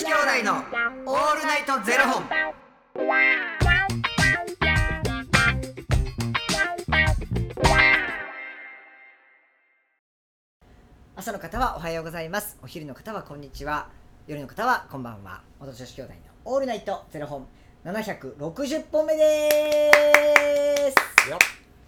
子兄弟のオールナイトゼロ本。朝の方はおはようございます。お昼の方はこんにちは。夜の方はこんばんは。元女子兄弟のオールナイトゼロ本760本目です。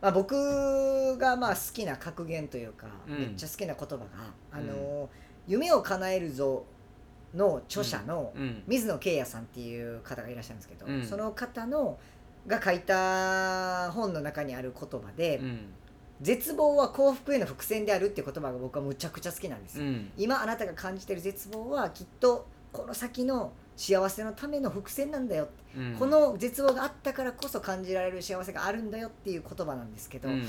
まあ、僕がまあ好きな格言というか、うん。めっちゃ好きな言葉が「あの夢を叶えるぞ」の著者のうん。水野圭也さんっていう方がいらっしゃるんですけど、うん。その方のが書いた本の中にある言葉で、うん。絶望は幸福への伏線であるっていう言葉が僕はむちゃくちゃ好きなんですよ、うん。今あなたが感じてる絶望はきっとこの先の幸せのための伏線なんだよ。うん。この絶望があったからこそ感じられる幸せがあるんだよっていう言葉なんですけど、うん。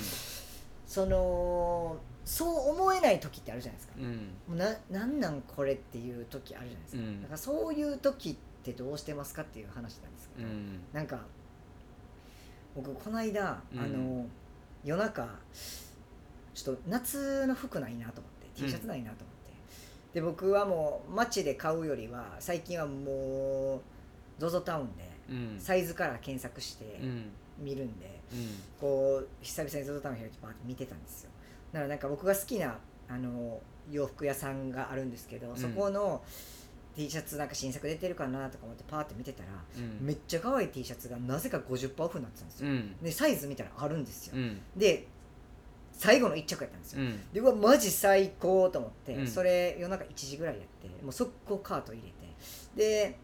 そのそう思えない時ってあるじゃないですか、うん。もうななんなんこれっていう時あるじゃないですか,、うん。だからそういう時ってどうしてますかっていう話なんですけど、うん。なんか僕この間、うん。あの夜中ちょっと夏の服ないなと思って T シャツないなと思って、で僕はもう街で買うよりは最近はもう ZOZO タウンでうん。サイズから検索してうん。見るんで、うん。こう久々に ZOZO タウン開いて見てたんですよ。だからなんか僕が好きなあの洋服屋さんがあるんですけど、ん。そこの T シャツなんか新作出てるかなとか思ってパーって見てたら、うん。めっちゃ可愛い T シャツがなぜか50%オフになってたんですよ、うん。でサイズ見たらあるんですよ、うん。で最後の1着やったんですよ、うん。でうわマジ最高と思って、うん。それ夜中1時ぐらいやってもう速攻カート入れて。で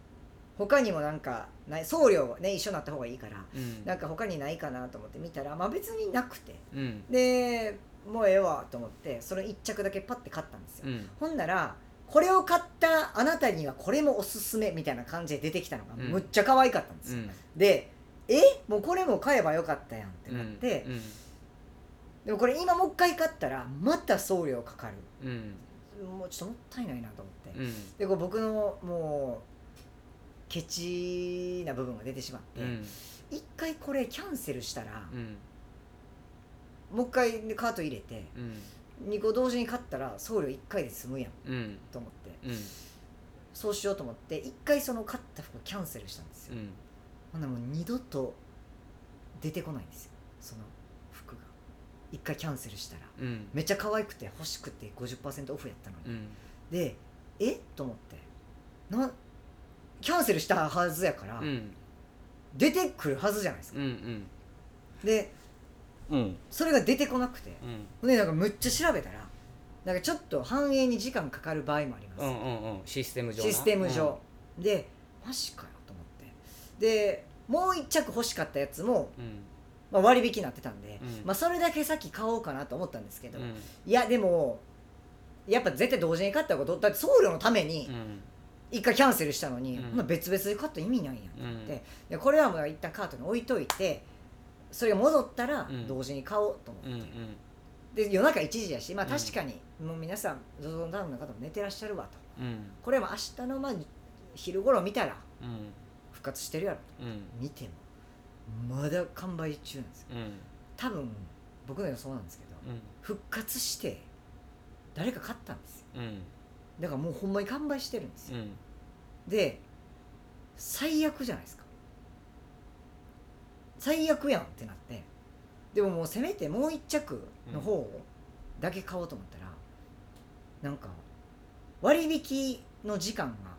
他にもなんかない送料ね一緒になった方がいいからうん。なんか他にないかなと思って見たらまあ別になくて。うん。でもうええわと思ってその1着だけパッて買ったんですよ、うん。ほんならこれを買ったあなたにはこれもおすすめみたいな感じで出てきたのがうん。むっちゃ可愛かったんですよ、うん。でえ？もうこれも買えばよかったやんってなって、うんでもこれ今もう一回買ったらまた送料かかる。うん。もうちょっともったいないなと思って、うん。でこう僕のもうケチな部分が出てしまってうん。一、回これキャンセルしたら、うん。もう一回カート入れてうん。2個同時に買ったら送料1回で済むやんうん。と思って。うん。そうしようと思って一回その買った服キャンセルしたんですよ、うん。ほんならもう二度と出てこないんですよ。その服が一回キャンセルしたらうん。めっちゃ可愛くて欲しくて50%オフやったのに、うん。でえ？と思って。なキャンセルしたはずやから、うん。出てくるはずじゃないですか、うんでうん。それが出てこなくて。うん。でなんかむっちゃ調べたらなんかちょっと反映に時間かかる場合もあります、うんうんうん。システム上な。システム上、でマジかよと思って。でもう一着欲しかったやつも、うんまあ、割引になってたんで、うん。まあ、それだけ先買おうかなと思ったんですけど、うん。いやでもやっぱ絶対同時に買った方がどだって送料のためにうん。一回キャンセルしたのに、うん。ほな別々で買ったら意味ないやんって。うん。でこれはもう一旦カートに置いといてそれが戻ったらうん。同時に買おうと思って、うんうん。で夜中1時やしまあうん確かにもう皆さん ZOZO タウンの方も寝てらっしゃるわと。うん。これはもう明日のまあ昼頃見たらうん。復活してるやろと。うん。見てもまだ完売中なんですよ。うん。多分僕の予想なんですけどうん。復活して誰か買ったんですよ。うん。だからもうほんまに完売してるんですよ。うん。で最悪じゃないですか。最悪やんってなってでももうせめてもう一着の方をだけ買おうと思ったら、なんか割引の時間が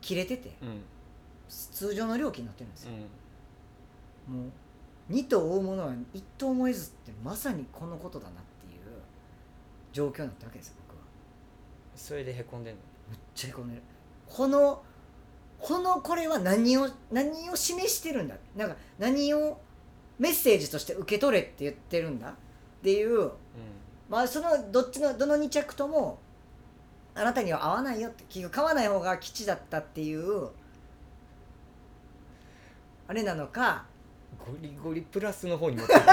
切れててうん。通常の料金になってるんですよ、うんもう二頭追うものは一頭も得ずってまさにこのことだなっていう状況になったわけですよ僕は。それでへこんでんの？めっちゃへこんでる。このこのこれは何を何を示してるんだ？なんか何をメッセージとして受け取れって言ってるんだっていう。まあそのどっちのどの2着ともあなたには合わないよって結局買わない方が吉だったっていう。あれなのかゴリゴリプラスの方に持ってくる。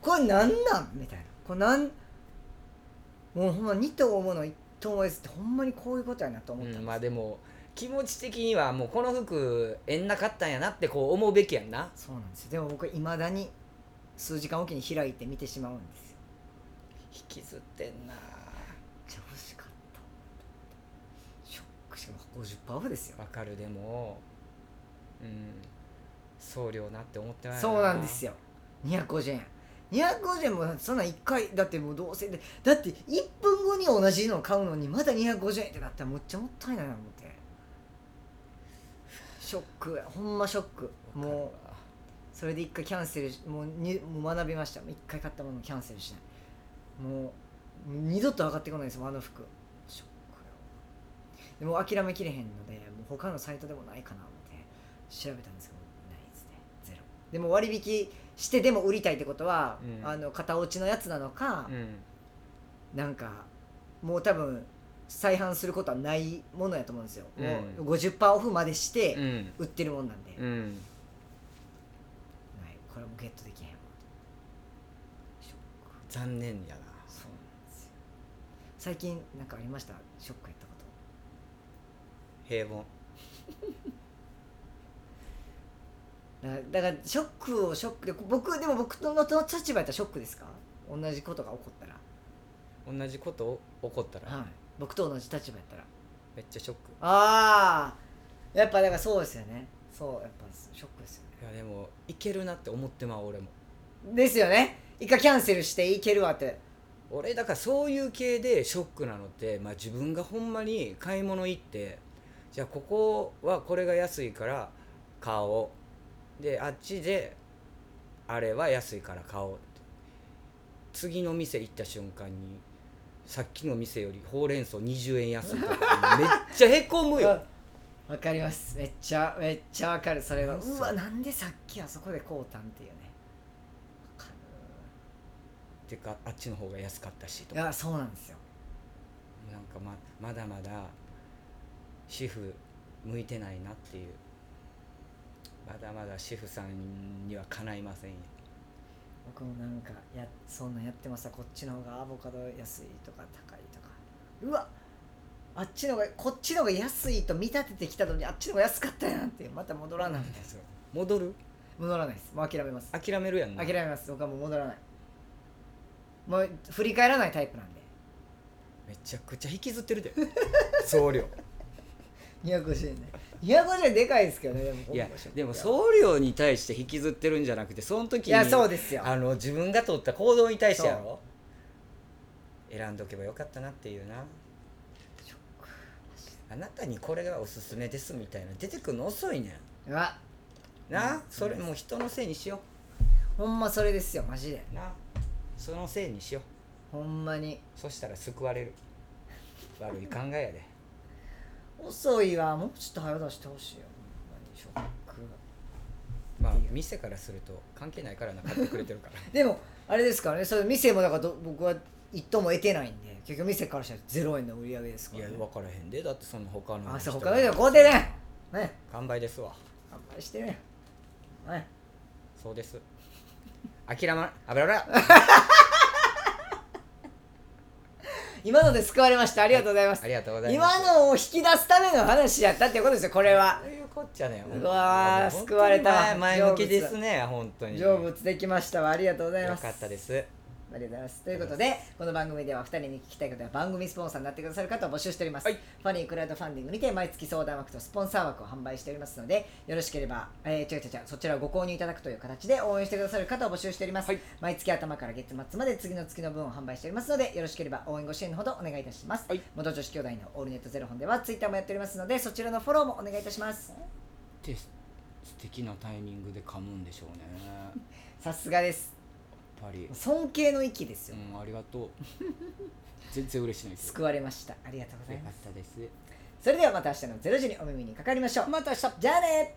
これなんなんみたいな。これなんもうほんま2頭思うの1頭ですってほんまにこういうことやなと思ったんです、うん、まあでも気持ち的にはもうこの服えんなかったんやなってこう思うべきやんな。そうなんですよ。でも僕いまだに数時間おきに開いて見てしまうんですよ。引きずってんな。めっちゃ欲しかった。ショックしかも50%オフですよ。わかるでも。うん送料なって思ってないそうなんですよ。250円250円もそんなん1回だってもうどうせでだって1分後に同じの買うのにまだ250円ってなったらむっちゃもったいないな思って。ショック。ほんまショック。もうそれで1回キャンセルもうにもう学びました。1回買ったものキャンセルしない。もう二度と上がってこないですもあの服。ショックよ。でも諦めきれへんのでもう他のサイトでもないかなって調べたんですけどでも割引してでも売りたいってことは、うん。あの型落ちのやつなのかう、ん。なんかもう多分再販することはないものやと思うんですよ、うん。もう50%オフまでしてうん。売ってるもんなんで、うん。はい、これもゲットできへんわ。ショック。残念やな。そうなんですよ。最近なんかありました？ショックやったこと。平凡だからショックをショックで僕でも僕のの立場やったらショックですか？同じことが起こったら。同じこと起こったら？はい。僕と同じ立場やったら。めっちゃショック。ああやっぱだからそうですよね。そうやっぱショックですよね。いやでもいけるなって思ってまう俺も。ですよね。一回キャンセルしていけるわって。俺だからそういう系でショックなのって、まあ、自分がほんまに買い物行ってじゃあここはこれが安いから買おうであっちであれは安いから買おうって。次の店行った瞬間にさっきの店よりほうれん草20円安いとかめっちゃへこむよ。わかります。めっちゃめっちゃわかる。それは。そう。うわなんでさっきあそこでこうたんっていうね。わかてかあっちの方が安かったしとか。るいやそうなんですよ。なんかままだまだ主婦向いてないなっていうまだまだ主婦さんにはかないませんよ。僕もなんかやそんなんやってました。こっちの方がアボカド安いとか高いとか。うわあっちの方がこっちの方が安いと見立ててきたのにあっちの方が安かったやんってまた戻らない。みたいな戻る？戻らないです。もう諦めます。諦めるやんな。諦めます。僕はもう戻らない。もう振り返らないタイプなんで。めちゃくちゃ引きずってるで。送料250円ね。250円でかいですけどねでもいやでもう送料に対して引きずってるんじゃなくてその時にいやそうですよ。あの自分が取った行動に対してやろ選んどけばよかったなっていうな。あなたにこれがおすすめですみたいな出てくるの遅いねん。な、うん。それもう人のせいにしよほんまそれですよマジで。うな？そのせいにしよう。ほんまに。そしたら救われる。悪い考えやで遅いわ。もうちょっと早出してほしいよ。ほんまにショックまあ店からすると関係ないからな買ってくれてるから。でもあれですからね。それ店もだからど僕は一等も得てないんで結局店からしたら0円の売り上げですから、ね、いや分からへんで。だってその他のあそう人他の人こうで。ね。ね完売ですわ。乾杯してね。ね。そうです。諦まあぶらぶら 今ので救われました。ありがとうございます、ありがとうございます。今のを引き出すための話やったってことですよこれは。そういうこっちゃねうわ救われた。前前向きですね本当に。成仏できましたわ。ありがとうございます。よかったですありがとうございます。ということでこの番組では2人に聞きたいことや番組スポンサーになってくださる方を募集しております、はい。ファニークラウドファンディングにて毎月相談枠とスポンサー枠を販売しておりますのでよろしければ、えー、違う違う違うそちらをご購入いただくという形で応援してくださる方を募集しております、はい。毎月頭から月末まで次の月の分を販売しておりますのでよろしければ応援ご支援のほどお願いいたします、はい。元女子兄弟のオールネットゼロ本ではツイッターもやっておりますのでそちらのフォローもお願いいたします。で素敵なタイミングで噛むんでしょうね。さすがですぱり。尊敬の域ですよ、うんありがとう。全然嬉しないです救われました。ありがとうございます。ったです。それではまた明日の0時にお耳にかかりましょう。また明日。じゃあね